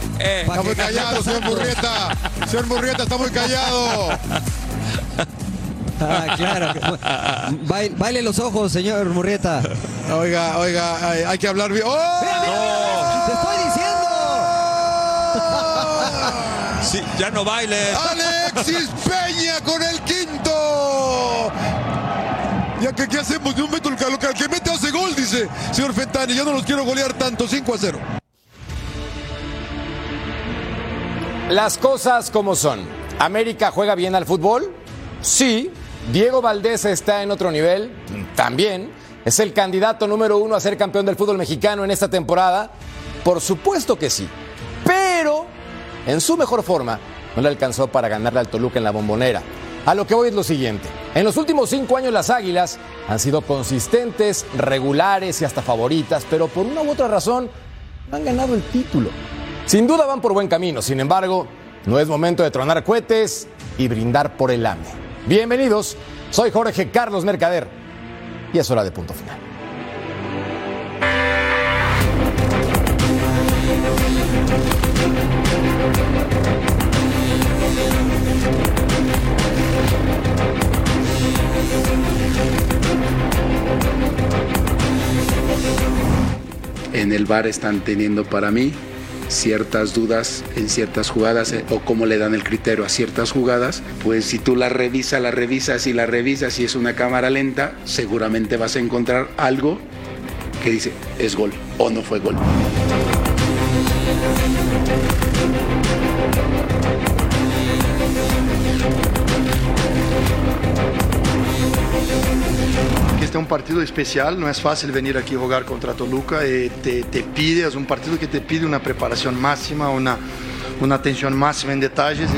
Que. para Está muy callado, señor Murrieta. Señor Murrieta está muy callado. Ah, claro. Baile, baile los ojos, señor Murrieta. Oiga, oiga, hay, hay que hablar bien. ¡Oh! ¡Te estoy diciendo! Sí, ya no bailes. Alexis Peña con el quinto. Ya que qué hacemos de un metro el que, el que mete hace gol, dice señor Fentani. Yo no los quiero golear tanto, 5 a 0. Las cosas como son. ¿América juega bien al fútbol? Sí. ¿Diego Valdés está en otro nivel? También. ¿Es el candidato número uno a ser campeón del fútbol mexicano en esta temporada? Por supuesto que sí. Pero en su mejor forma no le alcanzó para ganarle al Toluca en la bombonera. A lo que voy es lo siguiente. En los últimos cinco años las Águilas han sido consistentes, regulares y hasta favoritas, pero por una u otra razón no han ganado el título. Sin duda van por buen camino, sin embargo, no es momento de tronar cohetes y brindar por el AME. Bienvenidos, soy Jorge Carlos Mercader y es hora de punto final. en el bar están teniendo para mí ciertas dudas en ciertas jugadas eh, o cómo le dan el criterio a ciertas jugadas, pues si tú la revisas, la revisas y la revisas y es una cámara lenta, seguramente vas a encontrar algo que dice es gol o no fue gol. um partido especial, não é fácil vir aqui jogar contra Toluca, e te, te, pide, um partido que te pide uma preparação máxima, uma uma atenção máxima em detalhes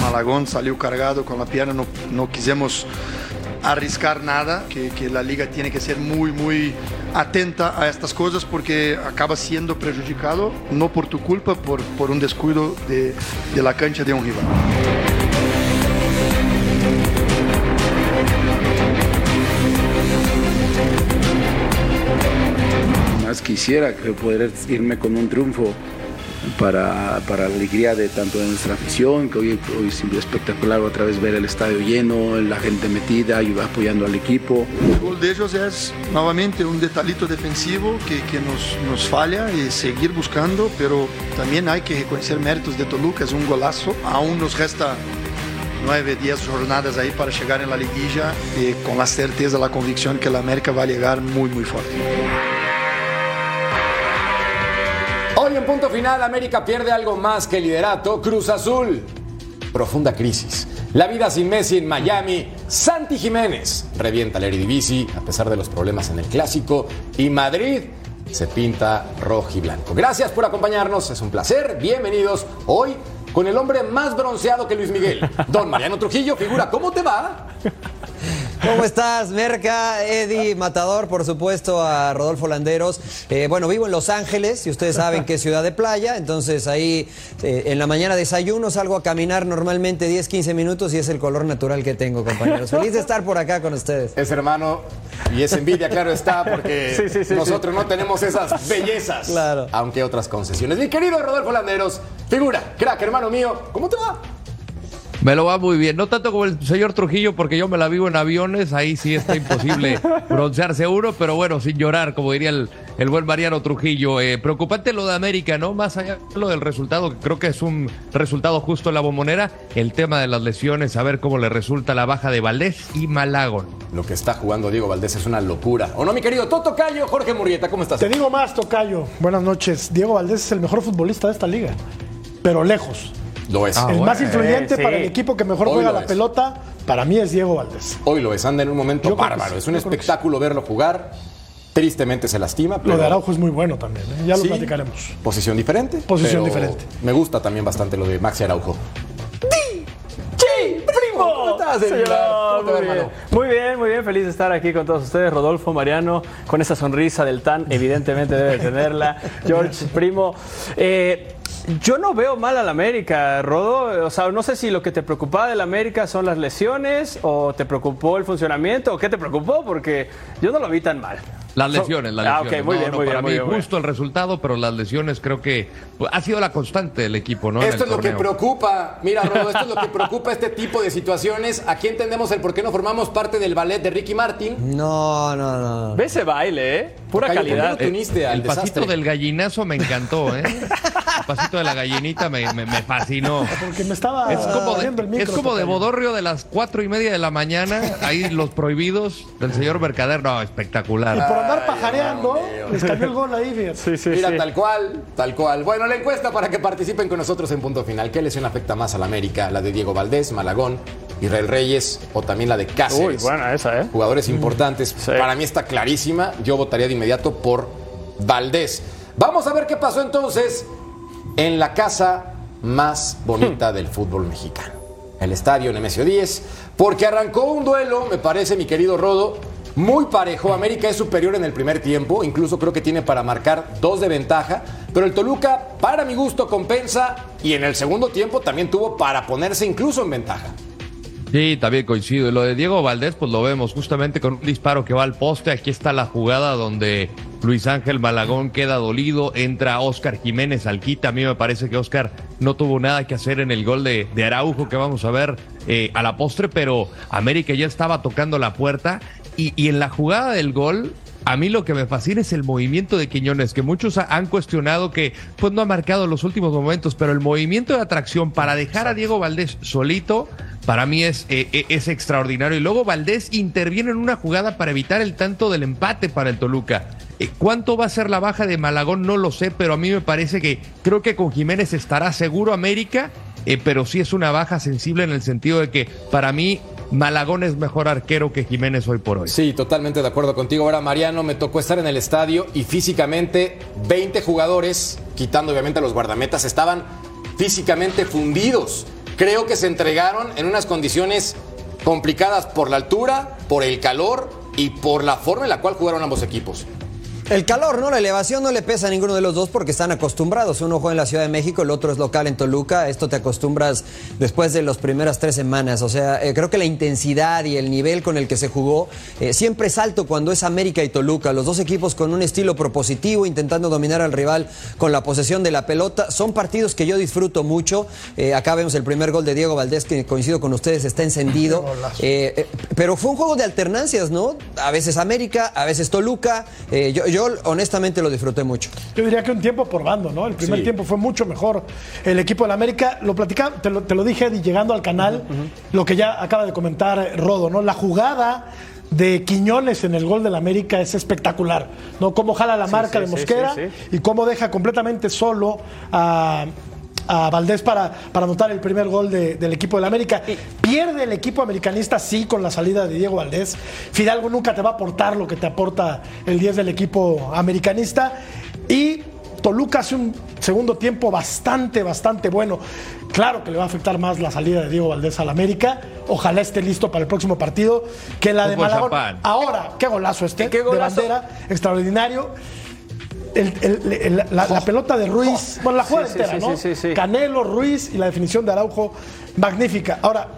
Malagón salió cargado con la pierna, no, no quisimos arriscar nada, que, que, la liga tiene que ser muy, muy atenta a estas cosas porque acaba siendo perjudicado, no por tu culpa, por, por un descuido de, de la cancha de un rival. Más quisiera que poder irme con un triunfo para, para la alegría de tanto de nuestra afición, que hoy, hoy es espectacular otra vez ver el estadio lleno, la gente metida, ayuda apoyando al equipo. El gol de ellos es nuevamente un detallito defensivo que, que nos, nos, falla y seguir buscando, pero también hay que reconocer méritos de Toluca, es un golazo, aún nos resta nueve, diez jornadas ahí para llegar en la liguilla y con la certeza, la convicción que la América va a llegar muy, muy fuerte. Hoy en punto final, América pierde algo más que liderato. Cruz Azul. Profunda crisis. La vida sin Messi en Miami. Santi Jiménez revienta el Eredivisie a pesar de los problemas en el clásico. Y Madrid se pinta rojo y blanco. Gracias por acompañarnos. Es un placer. Bienvenidos hoy con el hombre más bronceado que Luis Miguel. Don Mariano Trujillo, figura, ¿cómo te va? ¿Cómo estás, Merca? Eddie Matador, por supuesto, a Rodolfo Landeros. Eh, bueno, vivo en Los Ángeles y ustedes saben que es ciudad de playa, entonces ahí eh, en la mañana desayuno, salgo a caminar normalmente 10, 15 minutos y es el color natural que tengo, compañeros. Feliz de estar por acá con ustedes. Es hermano y es envidia, claro está, porque Sí, sí, sí, nosotros no tenemos esas bellezas, Claro. aunque otras concesiones. Mi querido Rodolfo Landeros, figura, crack, hermano mío, ¿cómo te va? Me lo va muy bien. No tanto como el señor Trujillo, porque yo me la vivo en aviones. Ahí sí está imposible broncearse uno, pero bueno, sin llorar, como diría el, el buen Mariano Trujillo. Eh, preocupante lo de América, ¿no? Más allá de lo del resultado, que creo que es un resultado justo en la bombonera. El tema de las lesiones, a ver cómo le resulta la baja de Valdés y Malagón. Lo que está jugando Diego Valdés es una locura. ¿O no, mi querido Toto Cayo, Jorge Murrieta? ¿Cómo estás? Te digo más, Tocayo. Buenas noches. Diego Valdés es el mejor futbolista de esta liga, pero lejos. Lo es. el más influyente para el equipo que mejor Hoy juega la es. pelota, para mí es Diego Valdés. Hoy lo es, anda en un momento Yo bárbaro. sí, es un yo espectáculo verlo jugar. Tristemente se lastima, pero Lo de Araujo es muy bueno también, ¿eh? ya lo Sí. platicaremos. posición diferente. Posición diferente. Me gusta también bastante lo de Maxi Araujo. Muy bien, muy bien, feliz de estar aquí con todos ustedes. Rodolfo, Mariano, con esa sonrisa del TAN, evidentemente debe tenerla. George, primo. Eh, yo no veo mal al América, Rodo. O sea, no sé si lo que te preocupaba del América son las lesiones o te preocupó el funcionamiento o qué te preocupó, porque yo no lo vi tan mal. Las lesiones, las Ah, lesiones. ok, muy No, bien, no, muy para bien, muy mí muy justo el resultado, pero las lesiones creo que pues, ha sido la constante del equipo, ¿no? En Esto el es lo que preocupa, mira, Rodo, esto es lo que preocupa este tipo de situaciones. Aquí entendemos el por qué no formamos parte del ballet de Ricky Martin. No, no, no. Ve ese baile, ¿eh? Pura Tocayo, ¿por qué calidad. no te uniste al El pasito desastre? del gallinazo me encantó, ¿eh? El pasito de la gallinita me, me- me fascinó. Porque me estaba Es como, el de, micro. es como de Tocayo. bodorrio de las cuatro y media de la mañana. Ahí los prohibidos del señor Mercader. No, Y espectacular. por andar pajareando, les cambió el gol ahí, fíjate. Sí, sí, Mira, sí. tal cual, tal cual. Bueno, la encuesta para que participen con nosotros en punto final. ¿Qué lesión afecta más a la América? ¿La de Diego Valdés, Malagón, Israel Reyes o también la de Uy, Cáceres? buena esa, ¿eh? Jugadores importantes. Sí. Para mí está clarísima. Yo votaría de inmediato por Valdés. Vamos a ver qué pasó entonces en la casa más bonita del fútbol mexicano. El estadio Nemesio 10. Porque arrancó un duelo, me parece, mi querido Rodo, muy parejo. América es superior en el primer tiempo. Incluso creo que tiene para marcar dos de ventaja. Pero el Toluca, para mi gusto, compensa. Y en el segundo tiempo también tuvo para ponerse incluso en ventaja. Sí, también coincido. Y lo de Diego Valdés, pues lo vemos justamente con un disparo que va al poste. Aquí está la jugada donde Luis Ángel Malagón queda dolido. Entra Oscar Jiménez al quita. A mí me parece que Oscar no tuvo nada que hacer en el gol de, Araujo que vamos a ver eh, a la postre, pero América ya estaba tocando la puerta. Y en la jugada del gol, a mí lo que me fascina es el movimiento de Quiñones, que muchos ha- han cuestionado que pues no ha marcado los últimos momentos, pero el movimiento de atracción para dejar a Diego Valdés solito, para mí es, eh, eh, es extraordinario. Y luego Valdés interviene en una jugada para evitar el tanto del empate para el Toluca. Eh, ¿Cuánto va a ser la baja de Malagón? No lo sé, pero a mí me parece que creo que con Jiménez estará seguro América, pero sí es una baja sensible en el sentido de que para mí Malagón es mejor arquero que Jiménez hoy por hoy. Sí, totalmente de acuerdo contigo. Ahora, Mariano, me tocó estar en el estadio y físicamente 20 jugadores, quitando obviamente a los guardametas, estaban físicamente fundidos. Creo que se entregaron en unas condiciones complicadas por la altura, por el calor y por la forma en la cual jugaron ambos equipos. El calor, ¿no? La elevación no le pesa a ninguno de los dos porque están acostumbrados. Uno juega en la Ciudad de México, el otro es local en Toluca. Esto te acostumbras después de las primeras tres semanas. O sea, eh, creo que la intensidad y el nivel con el que se jugó eh, siempre es alto cuando es América y Toluca. Los dos equipos con un estilo propositivo, intentando dominar al rival con la posesión de la pelota. Son partidos que yo disfruto mucho. Eh, acá vemos el primer gol de Diego Valdés, que coincido con ustedes, está encendido. Pero fue un juego de alternancias, ¿no? A veces América, a veces Toluca. Yo, yo honestamente lo disfruté mucho. Yo diría que un tiempo por bando, ¿no? El primer Sí. tiempo fue mucho mejor. El equipo del América, lo platicaba, te lo, te lo dije llegando al canal, lo que ya acaba de comentar Rodo, ¿no? La jugada de Quiñones en el gol del América es espectacular, ¿no? Cómo jala la Sí, marca sí, de Mosquera y cómo deja completamente solo a a Valdés para, para anotar el primer gol de- del equipo del América. Pierde el equipo americanista, sí, con la salida de Diego Valdés. Fidalgo nunca te va a aportar lo que te aporta el 10 del equipo americanista. Y Toluca hace un segundo tiempo bastante, bastante bueno. Claro que le va a afectar más la salida de Diego Valdés al América. Ojalá esté listo para el próximo partido que la de Malagón. Ahora, qué golazo este ¿Qué golazo? de bandera, extraordinario. El- el- el- la, la pelota de Ruiz, bueno, la jugada Sí, entera, sí, ¿no? sí, sí, sí. Canelo, Ruiz y la definición de Araujo, magnífica. Ahora,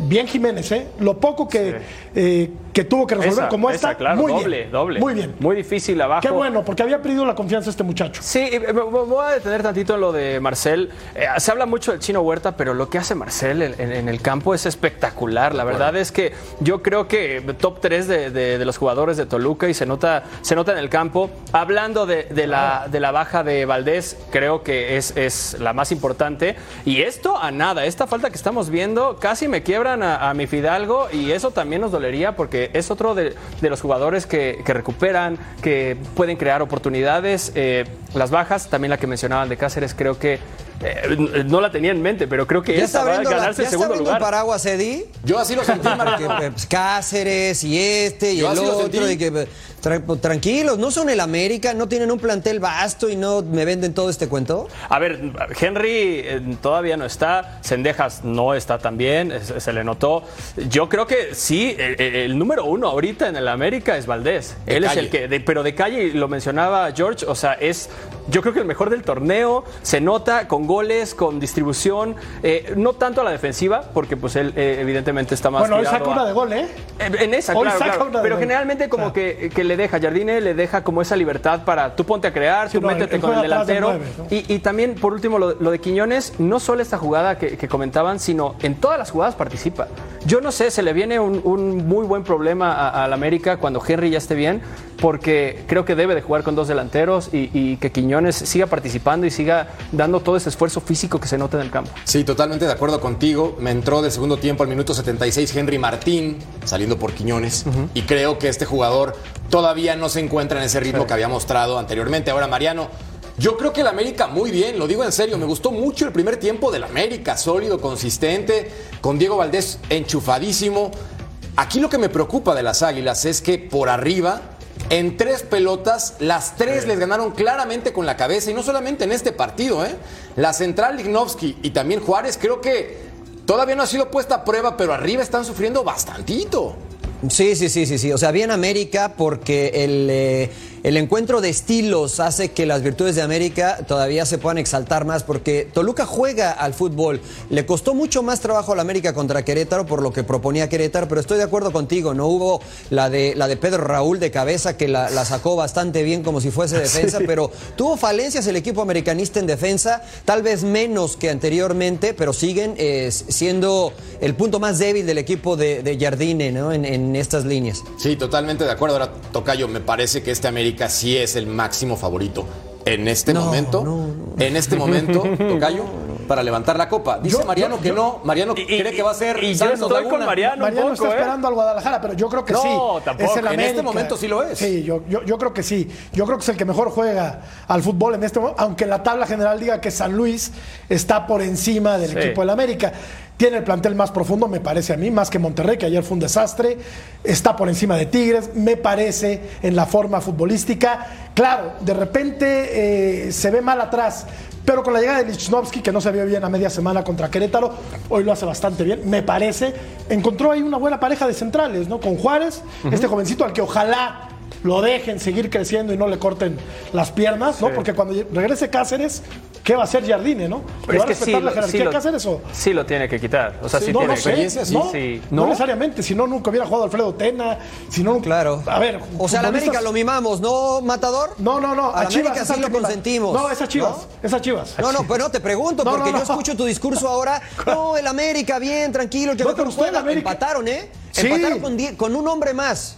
bien Jiménez, ¿eh? Lo poco que, eh, que tuvo que resolver Esa, como esa, esta, claro, muy doble, bien. doble. Muy bien. Muy difícil abajo. Qué bueno, porque había perdido la confianza este muchacho. Sí, me voy a detener tantito en lo de Marcel. Eh, se habla mucho del chino Huerta, pero lo que hace Marcel en, en- en el campo es espectacular. La verdad es que yo creo que top 3 de, de- de los jugadores de Toluca y se nota, se nota en el campo. Hablando de, de la, de la baja de Valdés, creo que es, es la más importante. Y esto a nada, esta falta que estamos viendo, casi me quiebran a, a mi Fidalgo y eso también nos dolería porque es otro de, de los jugadores que, que recuperan, que pueden crear oportunidades. Eh, las bajas, también la que mencionaban de Cáceres, creo que eh, no la tenía en mente, pero creo que ¿Ya está va a abriendo, la- ganarse ya el está segundo abriendo el lugar. paraguas, Eddie? Yo así lo sentí, Que, pues, Cáceres y este y Yo el así lo otro. sentí. Y que, pues, tranquilos, no son el América, no tienen un plantel vasto y no me venden todo este cuento. A ver, Henry eh, todavía no está, Sendejas no está también, se, se le notó. Yo creo que sí, el, el número uno ahorita en el América es Valdés. De Él es el que, de- pero de calle, lo mencionaba George, o sea, es yo creo que el mejor del torneo, se nota con goles, con distribución, eh, no tanto a la defensiva, porque pues él eh, evidentemente está más Bueno, hoy saca a- una de gol, ¿eh? En esa, Hoy claro, saca claro. una de Pero gol. generalmente como que, que le deja, Jardine le deja como esa libertad para tú ponte a crear, tú no, métete con el delantero. nueve, ¿no? y, y también, por último, lo, lo de Quiñones, no solo esta jugada que, que comentaban, sino en todas las jugadas participa. Yo no sé, se le viene un, un muy buen problema al América cuando Henry ya esté bien, porque creo que debe de jugar con dos delanteros y, y que Quiñones siga participando y siga dando todo ese esfuerzo físico que se nota en el campo. Sí, totalmente de acuerdo contigo. Me entró del segundo tiempo al minuto 76 Henry Martín, saliendo por Quiñones. Y creo que este jugador todavía no se encuentra en ese ritmo que había mostrado anteriormente. Ahora, Mariano, yo creo que el América muy bien, lo digo en serio. Me gustó mucho el primer tiempo del América, sólido, consistente, con Diego Valdés enchufadísimo. Aquí lo que me preocupa de las Águilas es que por arriba en tres pelotas, las tres les ganaron claramente con la cabeza y no solamente en este partido, ¿eh? La central Lignovsky y también Juárez creo que todavía no ha sido puesta a prueba, pero arriba están sufriendo bastantito. Sí, sí, sí, sí, sí. O sea, bien América porque el, eh, el encuentro de estilos hace que las virtudes de América todavía se puedan exaltar más porque Toluca juega al fútbol. Le costó mucho más trabajo al América contra Querétaro por lo que proponía Querétaro, pero estoy de acuerdo contigo. No hubo la de, la de Pedro Raúl de cabeza que la, la sacó bastante bien como si fuese defensa, Sí. pero tuvo falencias el equipo americanista en defensa, tal vez menos que anteriormente, pero siguen eh, siendo el punto más débil del equipo de, de Jardine ¿no? en, en estas líneas. Sí, totalmente de acuerdo. Ahora, Tocayo, me parece que este América sí es el máximo favorito en este No, momento. En este momento, Tocayo, para levantar la copa. Dice Yo- Mariano yo- que yo- no. Mariano cree que va a ser y yo Santos estoy con Laguna. Mariano. Mariano un poco, está ¿eh? esperando al Guadalajara, pero yo creo que No, sí. tampoco. Es el En este América. momento sí lo es. Sí, yo, yo, yo creo que sí. Yo creo que es el que mejor juega al fútbol en este momento, aunque la tabla general diga que San Luis está por encima del Sí. equipo del América. Tiene el plantel más profundo, me parece a mí, más que Monterrey, que ayer fue un desastre. Está por encima de Tigres, me parece, en la forma futbolística. Claro, de repente eh, se ve mal atrás, pero con la llegada de Lichnowsky, que no se vio bien a media semana contra Querétaro, hoy lo hace bastante bien, me parece. Encontró ahí una buena pareja de centrales, ¿no? Con Juárez, este jovencito al que ojalá lo dejen seguir creciendo y no le corten las piernas, ¿no? Sí. Porque cuando regrese Cáceres, ¿qué va a hacer Jardine, no? ¿Le va a respetar la jerarquía lo, de Cáceres o...? sí lo tiene que quitar. O sea, sí, no, tiene no sé, que no, Sí. no necesariamente, si no nunca hubiera jugado Alfredo Tena, si no Claro. A ver, O sea, al América lo mimamos, ¿no, Matador? No, no, no, Al a Chivas América es sí lo consentimos. No, esas Chivas, esas Chivas. No, no, pero no te pregunto, No, porque no, yo no. escucho tu discurso ahora. No, el América, bien, tranquilo, que No, pero usted, juega. América. Empataron, ¿eh? Sí. Empataron con, con un hombre más.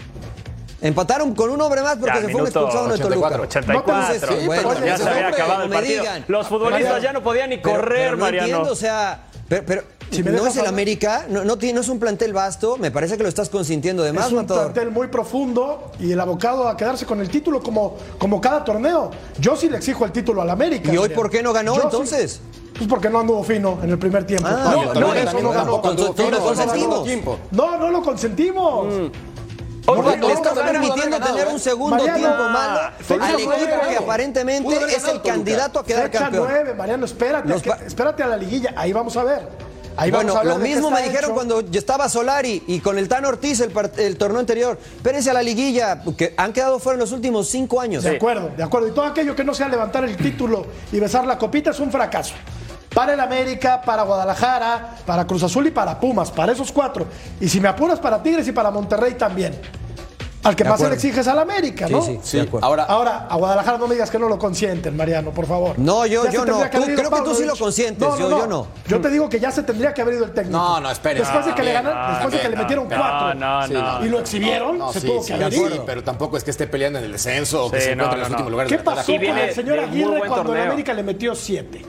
Empataron con un hombre más porque Ya, se fue un expulsado de Toluca. 84. Entonces, sí, bueno, pero ya se había acabado el partido. digan. Los futbolistas Mariano, ya no podían ni Pero- correr, pero no Mariano. entiendo, o sea, pero, pero Si no es el hablar. América, no, no, tiene- no es un plantel vasto, me parece que lo estás consintiendo de más, es un Matador. plantel muy profundo y el abocado a quedarse con el título como, como cada torneo. Yo sí le exijo el título al América. ¿Y hoy por qué no ganó, Yo sí. entonces? Pues porque no anduvo fino en el primer tiempo. Ah, no, no, no no no, consentimos. No, no lo consentimos. No, Le estás no, permitiendo tener un segundo Mariano, tiempo malo al equipo que aparentemente es el candidato a quedar Fecha campeón. 9, Mariano, espérate, Los que- pa- espérate a la liguilla, ahí vamos a ver. Ahí bueno, vamos a ver lo mismo me dijeron hecho. cuando yo estaba Solari y con el Tan Ortiz el torneo anterior. Espérense a la liguilla, que han quedado fuera en los últimos cinco años. De acuerdo, de acuerdo. Y todo aquello que no sea levantar el título y besar la copita es un fracaso. Para el América, para Guadalajara, para Cruz Azul y para Pumas, para esos cuatro. Y si me apuras para Tigres y para Monterrey también. Al que más le exiges al América, Sí, ¿no? sí, sí, de acuerdo. Ahora, Ahora, a Guadalajara no me digas que no lo consienten, Mariano, por favor. No, yo- yo no. Tú- creo que tú sí lo consientes, yo- yo no. Yo te digo que ya se tendría que haber ido el técnico. No, no, espere. Después de que le No, ganan, no, después de que le metieron no, cuatro. no, Sí, no. Y lo exhibieron, No, se sí, tuvo sí, que haber ido. pero tampoco es que esté peleando en el descenso o que Sí, se encuentre no, en los no, últimos no. lugares ¿Qué pasó con el señor Aguirre cuando en torneo. América le metió siete?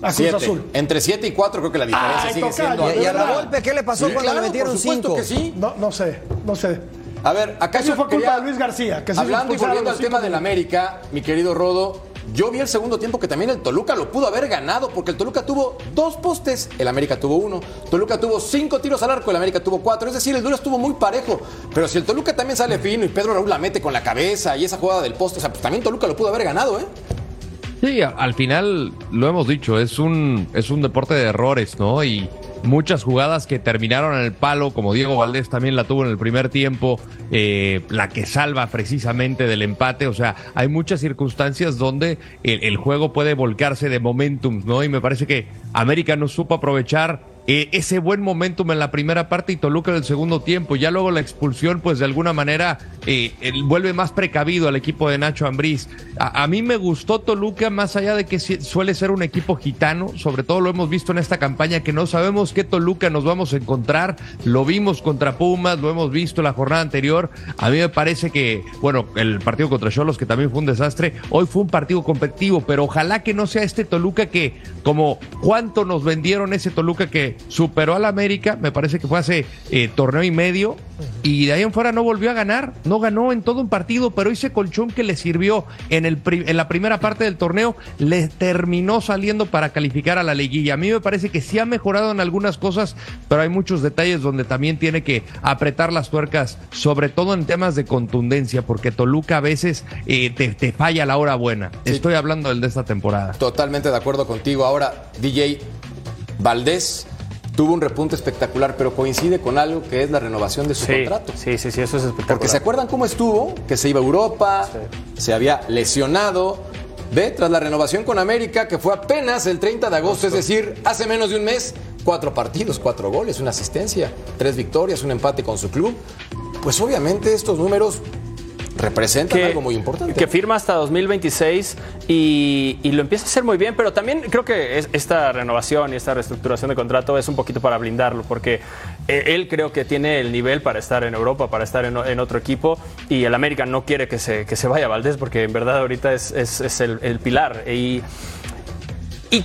A Cruz Siete. Azul. Entre 7 y 4 creo que la diferencia Ay, sigue tocayo, siendo... ¿Y, a la golpe qué le pasó Sí, cuando claro, le metieron por supuesto cinco? que sí. No, no sé, no sé. A ver, acá Eso yo fue culpa quería- de Luis García, que Hablando y volviendo al tema del América, mi querido Rodo, yo vi el segundo tiempo que también el Toluca lo pudo haber ganado, porque el Toluca tuvo dos postes, el América tuvo uno. Toluca tuvo cinco tiros al arco, el América tuvo cuatro. Es decir, el duelo estuvo muy parejo. Pero si el Toluca también sale fino y Pedro Raúl la mete con la cabeza y esa jugada del poste, o sea, pues también Toluca lo pudo haber ganado, ¿eh? Sí, al final lo hemos dicho, es un, es un deporte de errores, ¿no? Y muchas jugadas que terminaron en el palo, como Diego Valdés también la tuvo en el primer tiempo, eh, la que salva precisamente del empate, o sea, hay muchas circunstancias donde el, el juego puede volcarse de momentum, ¿no? Y me parece que América no supo aprovechar eh, ese buen momentum en la primera parte y Toluca en el segundo tiempo. Ya luego la expulsión, pues de alguna manera eh, vuelve más precavido al equipo de Nacho Ambriz. A, mí me gustó Toluca, más allá de que suele ser un equipo gitano, sobre todo lo hemos visto en esta campaña, que no sabemos qué Toluca nos vamos a encontrar. Lo vimos contra Pumas, lo hemos visto la jornada anterior. A mí me parece que, bueno, el partido contra Cholos, que también fue un desastre, hoy fue un partido competitivo, pero ojalá que no sea este Toluca que, como cuánto nos vendieron ese Toluca que superó al América, me parece que fue hace eh, torneo y medio, y de ahí en fuera no volvió a ganar, no ganó en todo un partido, pero ese colchón que le sirvió en, el en la primera parte del torneo le terminó saliendo para calificar a la liguilla. A mí me parece que sí ha mejorado en algunas cosas, pero hay muchos detalles donde también tiene que apretar las tuercas, sobre todo en temas de contundencia, porque Toluca a veces eh, te, te falla la hora buena. Estoy hablando del de esta temporada. Totalmente de acuerdo contigo. Ahora, DJ Valdés tuvo un repunte espectacular, pero coincide con algo que es la renovación de su Sí, contrato. sí, sí, sí, eso es espectacular. Porque se acuerdan cómo estuvo, que se iba a Europa, se había lesionado. Ve, tras la renovación con América, que fue apenas el 30 de agosto, es decir, hace menos de un mes, cuatro partidos, cuatro goles, una asistencia, tres victorias, un empate con su club. Pues obviamente estos números representan algo muy importante. Que firma hasta 2026 y, y lo empieza a hacer muy bien, pero también creo que es- esta renovación y esta reestructuración de contrato es un poquito para blindarlo, porque eh, él creo que tiene el nivel para estar en Europa, para estar en otro equipo, y el América no quiere que se, que se vaya Valdés, porque en verdad ahorita es, es- es el, el pilar. Y, y,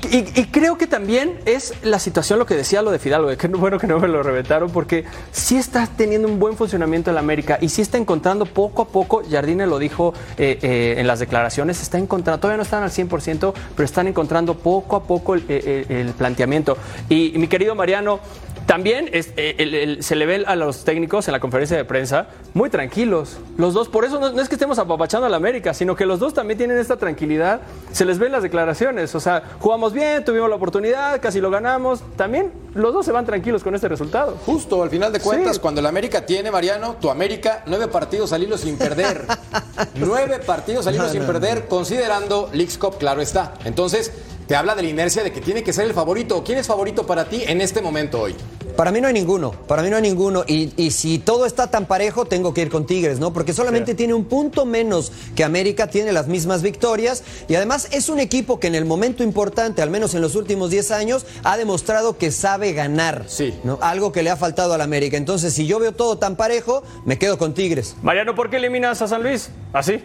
creo que también es la situación lo que decía lo de Fidalgo, que no- bueno que no me lo reventaron, porque sí está teniendo un buen funcionamiento en la América y sí está encontrando poco a poco, Jardine lo dijo eh, eh, en las declaraciones, está encontrando, todavía no están al 100%, pero están encontrando poco a poco el planteamiento. Y, mi querido Mariano, también es- eh, el- el- se le ve a los técnicos en la conferencia de prensa muy tranquilos. Los dos, por eso no, no es que estemos apapachando a la América, sino que los dos también tienen esta tranquilidad. Se les ve en las declaraciones. O sea, jugamos bien, tuvimos la oportunidad, casi lo ganamos. También los dos se van tranquilos con este resultado. Justo, al final de cuentas, Sí. cuando el América tiene, Mariano, tu América, nueve partidos al hilo sin perder. nueve partidos al hilo No, sin no, perder, considerando Leagues Cup, claro está. Entonces, te habla de la inercia de que tiene que ser el favorito. ¿Quién es favorito para ti en este momento hoy? Para mí no hay ninguno, para mí no hay ninguno. Y, y si todo está tan parejo, tengo que ir con Tigres, ¿no? Porque solamente tiene un punto menos que América, tiene las mismas victorias. Y además es un equipo que en el momento importante, al menos en los últimos 10 años, ha demostrado que sabe ganar. Sí. ¿no? Algo que le ha faltado al América. Entonces, si yo veo todo tan parejo, me quedo con Tigres. Mariano, ¿por qué eliminas a San Luis? ¿Así?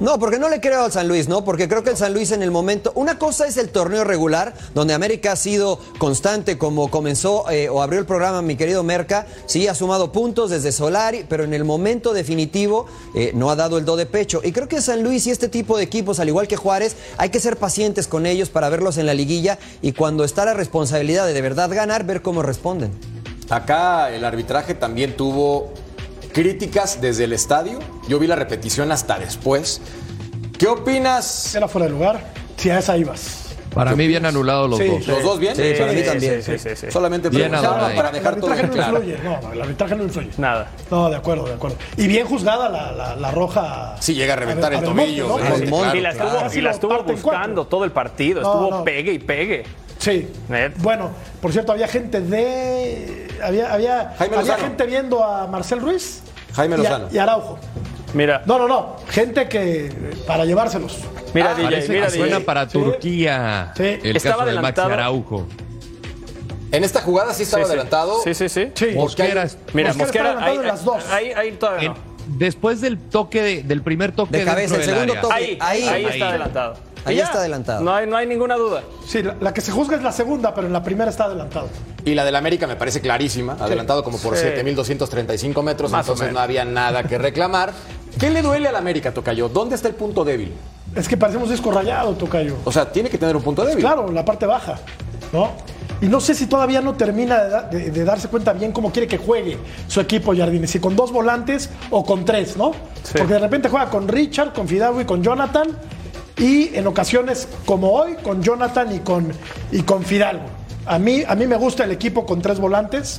No, porque no le creo al San Luis, ¿no? Porque creo que el San Luis en el momento. Una cosa es el torneo regular, donde América ha sido constante, como comenzó eh, o abrió el programa mi querido Merca. Sí, ha sumado puntos desde Solari, pero en el momento definitivo eh, no ha dado el do de pecho. Y creo que San Luis y este tipo de equipos, al igual que Juárez, hay que ser pacientes con ellos para verlos en la liguilla y cuando está la responsabilidad de de verdad ganar, ver cómo responden. Acá el arbitraje también tuvo críticas desde el estadio. Yo vi la repetición hasta después. ¿Qué opinas? Era fuera de lugar. Si a esa ibas. Para mí bien anulados los Sí, dos. ¿Los dos bien? Sí, para mí también. Sí, sí, sí. Solamente Bien para El dejar todo arbitraje bien no claro. influye. No, el arbitraje no influye. Nada. No, de acuerdo, de acuerdo. Y bien juzgada la, la- la roja. Sí, llega a reventar el Belmonte, tobillo. ¿no? claro, y la estuvo, claro. y la estuvo Parte en buscando todo el partido, No, estuvo no. pegue y pegue. Sí. Bueno, por cierto, había gente de. Había, había, había gente viendo a Marcel Ruiz. Jaime y a- Lozano. Y Araujo. Mira. No, no, no. Gente que. para llevárselos. Mira, Ah, DJ, parece mira, que suena DJ. para Sí. Turquía. Sí. El Estaba caso de Maxi adelantado. Araujo. En esta jugada sí estaba Sí, sí. adelantado. Sí, sí, sí. Sí. Mosquera, Mira, Mosquera Mosquera, en las dos. ahí, ahí todavía no. En- después del toque de- del primer toque De cabeza, dentro el del segundo área. toque. Ahí, Ahí. ahí, Ahí. está adelantado. Ahí ya. está adelantado. No hay, no hay ninguna duda. Sí, la, la que se juzga es la segunda, pero en la primera está adelantado. Y la del América me parece clarísima, adelantado como por Sí. 7.235 metros, Más entonces no había nada que reclamar. ¿Qué le duele al América, Tocayo? ¿Dónde está el punto débil? Es que parecemos disco rayado, Tocayo. O sea, tiene que tener un punto débil. Claro, la parte baja, ¿no? Y no sé si todavía no termina de, da- de- de darse cuenta bien cómo quiere que juegue su equipo Jardines, si con dos volantes o con tres, ¿no? Porque de repente juega con Richard, con Fidalgo y con Jonathan, y en ocasiones como hoy, con Jonathan y con, y con Fidalgo. A mí, a mí me gusta el equipo con tres volantes,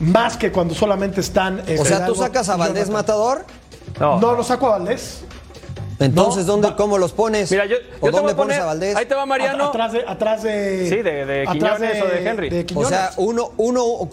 más que cuando solamente están... eh, O sea, ¿tú sacas a Valdés Jonathan. Matador? No. No, lo saco a Valdés. Entonces, ¿dónde, ¿cómo los pones? Mira, yo, ¿O yo te voy dónde pones a Valdés? Ahí te va Mariano. Atrás de... Atrás de Sí, de- Quiñones o de Henry. O sea, uno, uno,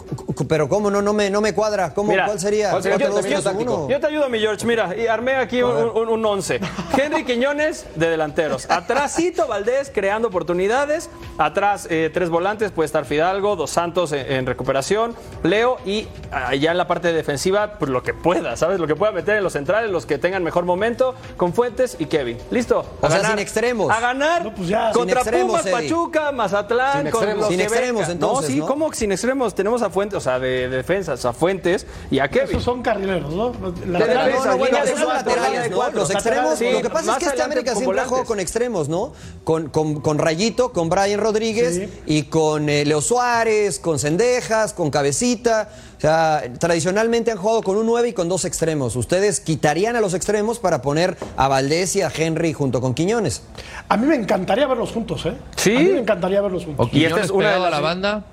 pero ¿cómo no, no me, no me cuadra? ¿Cómo, Mira, ¿Cuál sería? ¿cuál sería Yo, Cuatro, dos, te ayudo, mi George. Mira, y armé aquí un, un, un once. Henry Quiñones de delanteros. Atrásito Valdés creando oportunidades. Atrás eh, tres volantes. Puede estar Fidalgo, Dos Santos en, en recuperación. Leo y allá en la parte defensiva, pues lo que pueda, ¿sabes? Lo que pueda meter en los centrales, los que tengan mejor momento. Con Fuentes y Kevin. ¿Listo? O sea, sin extremos. A ganar. No, pues ya. Contra Sin extremos, Pumas, Eddie. Pachuca, Mazatlán. Sin con extremos. los Sin extremos, entonces, No, sí, ¿no? ¿cómo que sin extremos? Tenemos a Fuentes, o sea, de, de defensas, a Fuentes y a Kevin. Esos son carrileros, ¿no? De Laterales. defensa, No, no, bueno, línea de esos son laterales, ¿no? cuatro. Los extremos, Sí, lo que pasa es que este América siempre ha jugado volantes. con extremos, ¿no? Con, con, con Rayito, con Brian Rodríguez Sí. y con eh, Leo Suárez, con Cendejas, con Cabecita. O sea, tradicionalmente han jugado con un 9 y con dos extremos. ¿Ustedes quitarían a los extremos para poner a Valdés y a Henry junto con Quiñones? A mí me encantaría verlos juntos, ¿eh? Sí. A mí me encantaría verlos juntos. O Quiñones esta es una de las- la banda.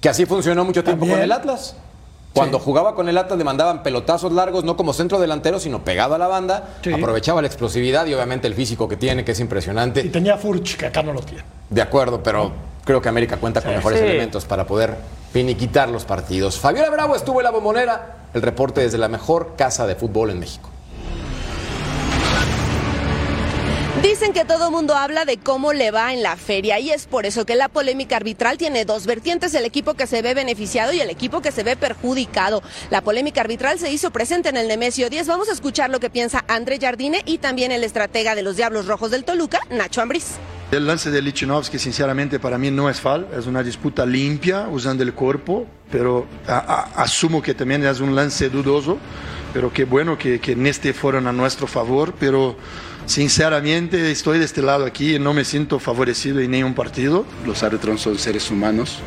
Que así funcionó mucho tiempo También. con el Atlas. Cuando jugaba con el Atlas le mandaban pelotazos largos, no como centro delantero, sino pegado a la banda. Sí. Aprovechaba la explosividad y obviamente el físico que tiene, que es Y impresionante. tenía Furch, que acá no lo tiene. De acuerdo, pero creo que América cuenta con mejores Sí. elementos para poder finiquitar los partidos. Fabiola Bravo estuvo en la bombonera. El reporte desde la mejor casa de fútbol en México. Dicen que todo mundo habla de cómo le va en la feria y es por eso que la polémica arbitral tiene dos vertientes, el equipo que se ve beneficiado y el equipo que se ve perjudicado. La polémica arbitral se hizo presente en el Nemesio 10. Vamos a escuchar lo que piensa André Jardine y también el estratega de los Diablos Rojos del Toluca, Nacho Ambriz. El lance de Lichnowsky, sinceramente, para mí no es fal, es una disputa limpia usando el cuerpo, pero asumo que también es un lance dudoso, pero qué bueno que, que en este fueron a nuestro favor, pero sinceramente estoy de este lado aquí y no me siento favorecido en ningún partido. Los árbitros son seres humanos,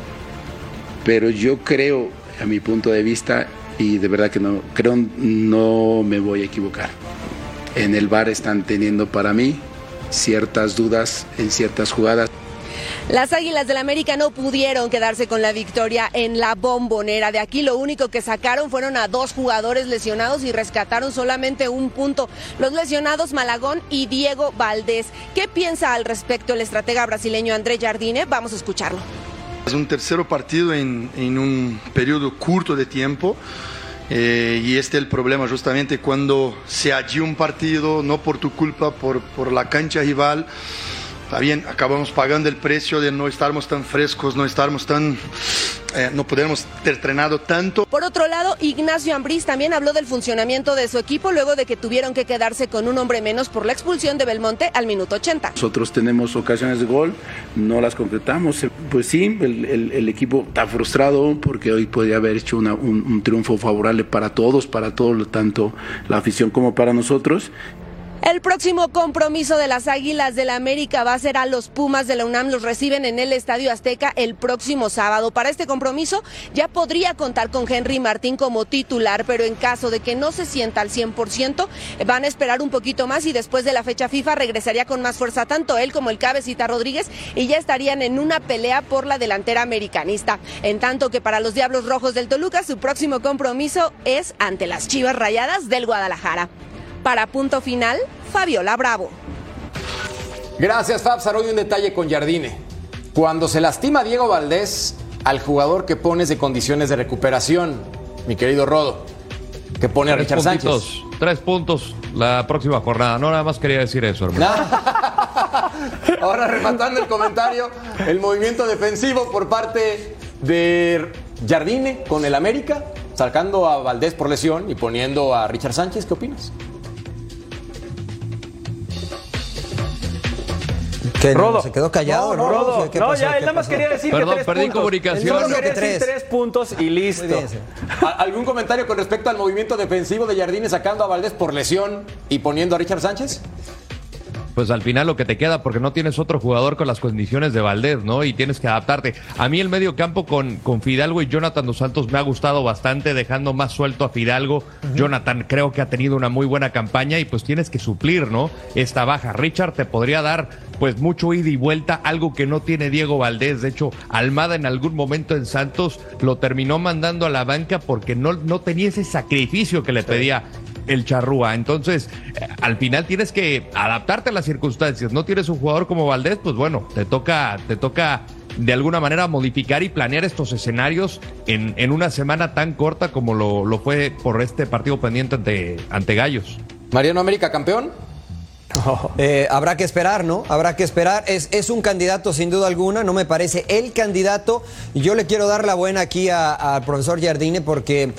pero yo creo, a mi punto de vista, y de verdad que no, creo no me voy a equivocar. En el bar están teniendo para mí ciertas dudas en ciertas jugadas. Las Águilas del América no pudieron quedarse con la victoria en la bombonera. De aquí lo único que sacaron fueron a dos jugadores lesionados y rescataron solamente un punto. Los lesionados Malagón y Diego Valdés. ¿Qué piensa al respecto el estratega brasileño André Jardine? Vamos a escucharlo. Es un tercer partido en, en un periodo corto de tiempo. Eh, y este es el problema justamente cuando se allí un partido, no por tu culpa, por, por la cancha rival. Está bien, acabamos pagando el precio de no estarmos tan frescos, no estarmos tan, eh, no podemos ter entrenado tanto. Por otro lado, Ignacio Ambriz también habló del funcionamiento de su equipo luego de que tuvieron que quedarse con un hombre menos por la expulsión de Belmonte al minuto 80. Nosotros tenemos ocasiones de gol, no las concretamos. Pues sí, el, el- el equipo está frustrado porque hoy podría haber hecho una- un, un triunfo favorable para todos, para todos, tanto la afición como para nosotros. El próximo compromiso de las Águilas del América va a ser a los Pumas de la UNAM. Los reciben en el Estadio Azteca el próximo sábado. Para este compromiso ya podría contar con Henry Martín como titular, pero en caso de que no se sienta al 100%, van a esperar un poquito más y después de la fecha FIFA regresaría con más fuerza tanto él como el Cabecita Rodríguez y ya estarían en una pelea por la delantera americanista. En tanto que para los Diablos Rojos del Toluca su próximo compromiso es ante las Chivas Rayadas del Guadalajara. Para punto final, Fabiola Bravo. Gracias, Fabs. Ahora hoy un detalle con Jardine. Cuando se lastima Diego Valdés, al jugador que pones de condiciones de recuperación, mi querido Rodo, que pone a Tres Richard puntitos, Sánchez. Tres puntos la próxima jornada. No, nada más quería decir eso, hermano. Ahora rematando el comentario, el movimiento defensivo por parte de Jardine con el América, sacando a Valdés por lesión y poniendo a Richard Sánchez. ¿Qué opinas? Que Rodo. se quedó callado, No, ¿no? Rodo. ¿Qué No, pasó? ya, él ¿Qué nada más quería decir Perdón, que tres perdí puntos. comunicación. Solo quería que decir tres. puntos y listo. Muy bien, sí. ¿A- ¿Algún comentario con respecto al movimiento defensivo de Jardine sacando a Valdés por lesión y poniendo a Richard Sánchez? Pues al final lo que te queda, porque no tienes otro jugador con las condiciones de Valdés, ¿no? Y tienes que adaptarte. A mí el medio campo con, con Fidalgo y Jonathan Dos Santos me ha gustado bastante, dejando más suelto a Fidalgo. Jonathan creo que ha tenido una muy buena campaña y pues tienes que suplir, ¿no? Esta baja. Richard te podría dar pues mucho ida y vuelta, algo que no tiene Diego Valdés. De hecho, Almada en algún momento en Santos lo terminó mandando a la banca porque no, no tenía ese sacrificio que le pedía el charrúa. Entonces, eh, al final tienes que adaptarte a las circunstancias. No tienes un jugador como Valdés, pues bueno, te toca, te toca de alguna manera modificar y planear estos escenarios en, en una semana tan corta como lo, lo fue por este partido pendiente ante, ante Gallos. Mariano América, campeón. Eh, habrá que esperar, ¿no? Habrá que esperar. Es, es un candidato sin duda alguna, no me parece el candidato. Yo le quiero dar la buena aquí al profesor Jardine porque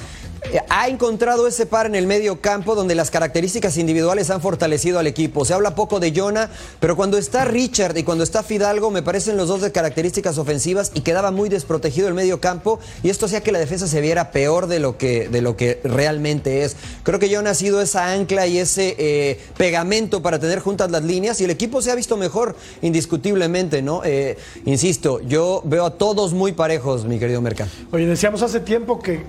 ha encontrado ese par en el medio campo donde las características individuales han fortalecido al equipo. Se habla poco de Jonah, pero cuando está Richard y cuando está Fidalgo, me parecen los dos de características ofensivas y quedaba muy desprotegido el medio campo y esto hacía que la defensa se viera peor de lo que, de lo que realmente es. Creo que Jonah ha sido esa ancla y ese eh, pegamento para tener juntas las líneas y el equipo se ha visto mejor indiscutiblemente, ¿no? Eh, insisto, yo veo a todos muy parejos, mi querido Mercado. Oye, decíamos hace tiempo que,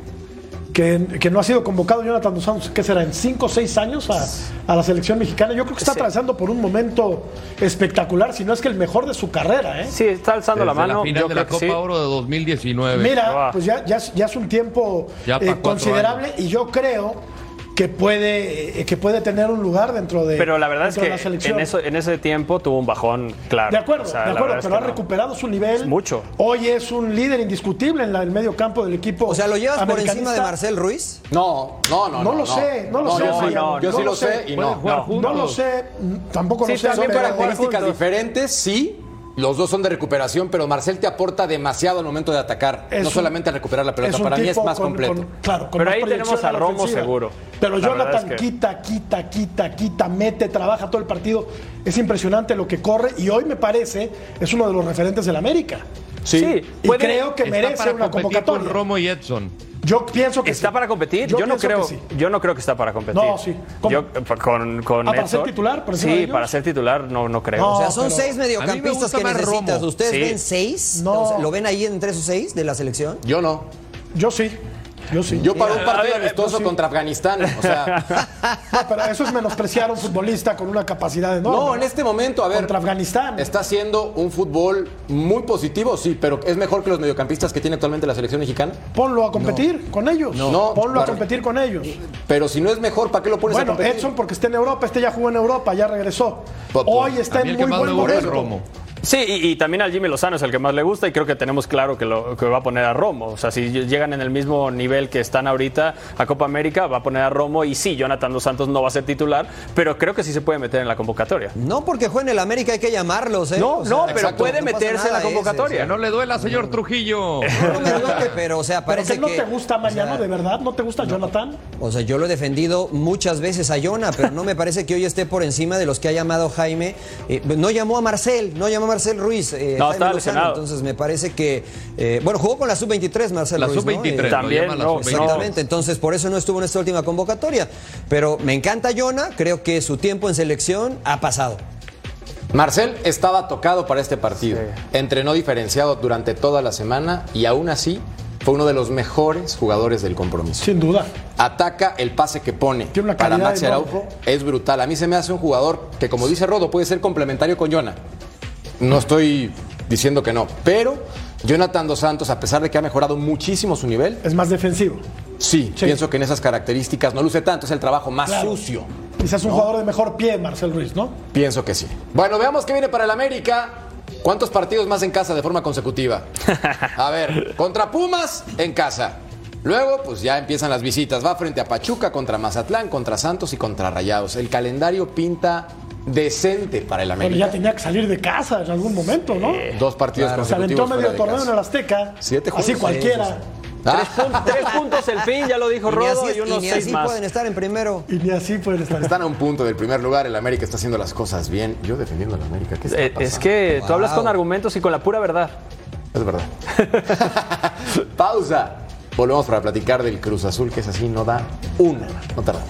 que, que no ha sido convocado Jonathan Dos Santos, ¿qué será? ¿En 5 o 6 años a, a la selección mexicana? Yo creo que está atravesando por un momento espectacular, si no es que el mejor de su carrera, ¿eh? Sí, está alzando la mano. final yo de creo la Copa sí. Oro de 2019. Mira, pues ya, ya, es- ya es un tiempo eh, considerable y yo creo que puede, eh, que puede tener un lugar dentro de, Pero la verdad es que la selección. en, eso, en ese tiempo tuvo un bajón claro. De acuerdo, O sea, de acuerdo, es pero que ha no. recuperado su nivel. Mucho. Hoy es un líder indiscutible en la- el medio campo del equipo. O sea, ¿lo llevas por encima de Marcel Ruiz? No, no, no. No lo sé, no lo sé, yo sí- Mariano, yo no sí lo lo sé y no. no. juntos. No lo sé, tampoco Sí, lo sé. Son características diferentes, sí. Los dos son de recuperación, pero Marcel te aporta demasiado al momento de atacar. Es no un- solamente a recuperar la pelota, para mí es más con- completo. con- claro, con Pero más ahí tenemos a Romo ofensiva. seguro. Pero La Jonathan es que- quita, quita, quita, quita, mete, trabaja todo el partido. Es impresionante lo que corre y hoy me parece es uno de los referentes del América. Sí, Y puede- creo que merece para una competir convocatoria. con Romo y Edson. Yo pienso que ¿Está sí. para competir? Yo Yo, no creo, que sí. yo no creo que está para competir. No, sí. ¿Cómo? Yo, con, con Ah, ¿para ser titular Sí, para ser titular no, no creo. No, O sea, son pero- seis me mediocampistas que necesitas. Romo. ¿Ustedes Sí. ven seis? No. O sea, ¿Lo ven ahí entre esos seis de la selección? Yo no. Yo sí. Yo sí. Yo para un A partido ver, amistoso sí. contra Afganistán, o sea, No, pero eso es menospreciar a un futbolista con una capacidad enorme. no, en este momento, a ver, Contra Afganistán. está haciendo un fútbol muy positivo, sí, pero es mejor que los mediocampistas que tiene actualmente la selección mexicana. Ponlo a competir con ellos. No. Ponlo No, a claro. competir con ellos. Pero si no es mejor, ¿para qué lo pones a Bueno, competir? Edson porque está en Europa, este ya jugó en Europa, ya regresó. Pues, Hoy está A en muy buen momento. Romo. Sí, y, y también al Jimmy Lozano es el que más le gusta y creo que tenemos claro que, lo, que va a poner a Romo. O sea, si llegan en el mismo nivel que están ahorita a Copa América, va a poner a Romo y sí, Jonathan Dos Santos no va a ser titular, pero creo que sí se puede meter en la convocatoria. No, porque juega en el América hay que llamarlos, ¿eh? No, O sea, no, pero exacto, puede no meterse en la convocatoria. Que no le duela, señor Trujillo. No me duele, pero o sea, ¿Pero parece que no que... te gusta, Mariano, o sea, de verdad? ¿No te gusta Jonathan? O sea, yo lo he defendido muchas veces a Jonah, pero no me parece que hoy esté por encima de los que ha llamado Jaime. Eh, no llamó a Marcel, no llamó a Marcel Ruiz. eh, No, estaba Lozano. lesionado. Entonces me parece que. eh, bueno, jugó con la sub-23 Marcel La Ruiz. ¿no? sub-23. Eh, lo También, la no, sub-23. Exactamente, entonces por eso no estuvo en esta última convocatoria. Pero me encanta Jonah, creo que su tiempo en selección ha pasado. Marcel estaba tocado para este partido. Entrenó diferenciado durante toda la semana y aún así fue uno de los mejores jugadores del compromiso. Sin duda. Ataca el pase que pone Tiene una para Maxi. Araujo. Es brutal. A mí se me hace un jugador que, como dice Rodo, puede ser complementario con Jonah. No estoy diciendo que no, pero Jonathan Dos Santos, a pesar de que ha mejorado muchísimo su nivel, Es más defensivo. sí, Sí. pienso que en esas características no luce tanto, es el trabajo más Claro. sucio. Quizás un jugador de mejor pie, Marcel Ruiz, ¿no? Pienso que sí. Bueno, veamos qué viene para el América. ¿Cuántos partidos más en casa de forma consecutiva? A ver, contra Pumas en casa. Luego, pues ya empiezan las visitas. Va frente a Pachuca, contra Mazatlán, contra Santos y contra Rayados. El calendario pinta decente para el América. ya tenía que salir de casa en algún momento, ¿no? Dos partidos Se aventó consecutivos medio fuera de torneo casa. en el Azteca. Siete Así juegos. cualquiera. Sí, sí, Ah. Tres, pun- tres puntos el fin, ya lo dijo Y ni Rodo, así, y unos y ni seis así más. pueden estar en primero. Y ni así pueden estar. Están a un punto del primer lugar. El América está haciendo las cosas bien. Yo defendiendo al América. ¿Qué está Eh, pasando? es que tú hablas con argumentos y con la pura verdad. Es verdad. Pausa. Volvemos para platicar del Cruz Azul, que es así, no da una. No tardamos.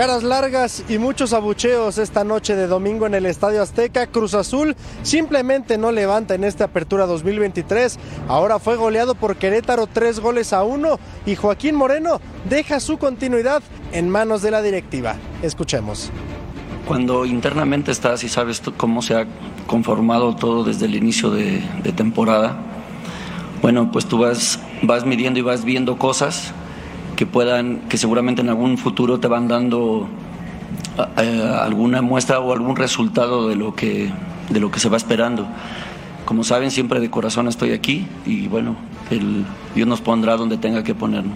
Caras largas y muchos abucheos esta noche de domingo en el Estadio Azteca. Cruz Azul simplemente no levanta en esta apertura 2023. Ahora fue goleado por Querétaro tres goles a uno y Joaquín Moreno deja su continuidad en manos de la directiva. Escuchemos. Cuando internamente estás y sabes cómo se ha conformado todo desde el inicio de, de temporada, bueno, pues tú vas, vas midiendo y vas viendo cosas que puedan, que seguramente en algún futuro te van dando eh, alguna muestra o algún resultado de lo que de lo que se va esperando. Como saben, siempre de corazón estoy aquí y bueno, el, Dios nos pondrá donde tenga que ponernos.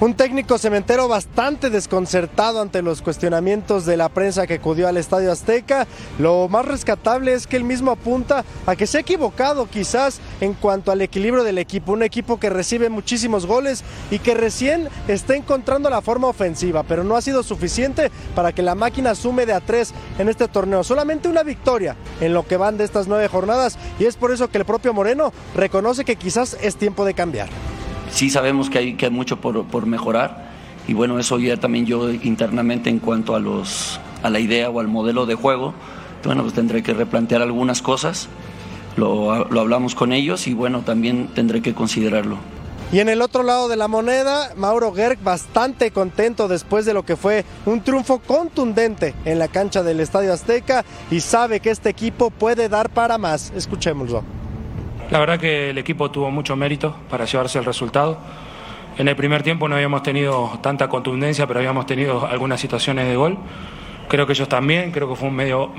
Un técnico cementero bastante desconcertado ante los cuestionamientos de la prensa que acudió al Estadio Azteca. Lo más rescatable es que él mismo apunta a que se ha equivocado quizás en cuanto al equilibrio del equipo. Un equipo que recibe muchísimos goles y que recién está encontrando la forma ofensiva, pero no ha sido suficiente para que la máquina sume de a tres en este torneo. Solamente una victoria en lo que van de estas nueve jornadas y es por eso que el propio Moreno reconoce que quizás es tiempo de cambiar. Sí sabemos que hay, que hay mucho por, por mejorar y bueno, eso ya también yo internamente en cuanto a, los, a la idea o al modelo de juego, bueno, pues tendré que replantear algunas cosas, lo, lo hablamos con ellos y bueno, también tendré que considerarlo. Y en el otro lado de la moneda, Mauro Gerg bastante contento después de lo que fue un triunfo contundente en la cancha del Estadio Azteca y sabe que este equipo puede dar para más. Escuchémoslo. La verdad que el equipo tuvo mucho mérito para llevarse el resultado. En el primer tiempo no habíamos tenido tanta contundencia, pero habíamos tenido algunas situaciones de gol. Creo que ellos también, creo que fue un medio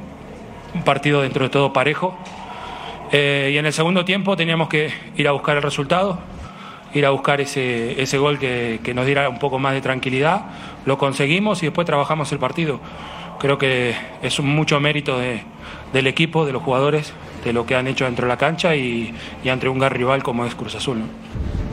partido dentro de todo parejo. Eh, y en el segundo tiempo teníamos que ir a buscar el resultado, ir a buscar ese, ese gol que, nos diera un poco más de tranquilidad. Lo conseguimos y después trabajamos el partido. Creo que es un mucho mérito de- del equipo, de los jugadores, de lo que han hecho dentro de la cancha y, y ante un gran rival como es Cruz Azul.